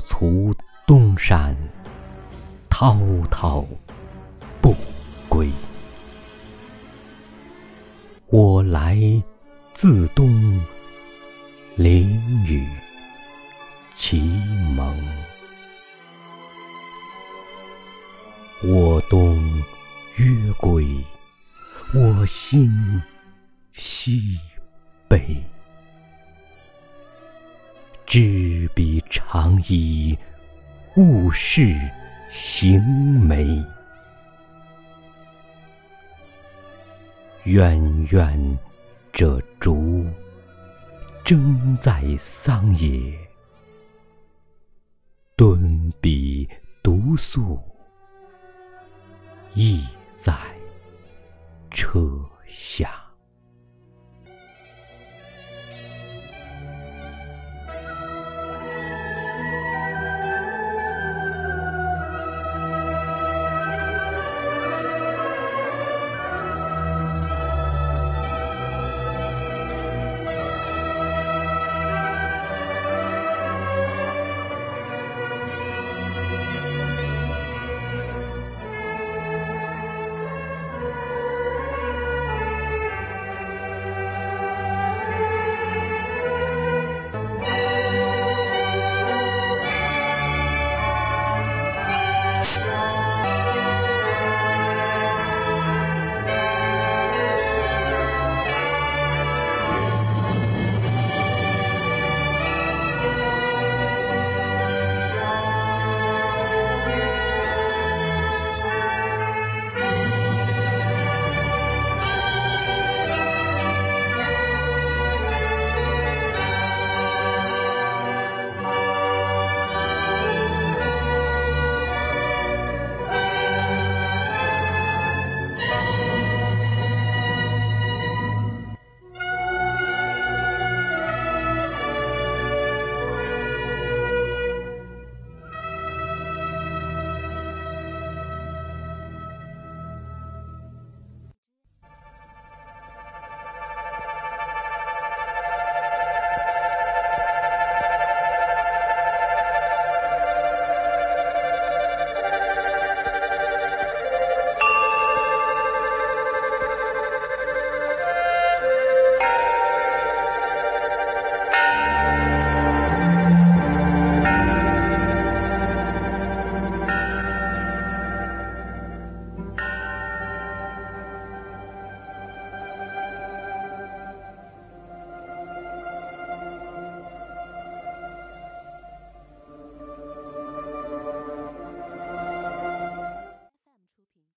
卒东山，滔滔不归。我来自东，凌雨其蒙。我东约归，我心西北。知彼长依物是行眉。远远者竹，争在桑野；敦笔独宿，意在车下。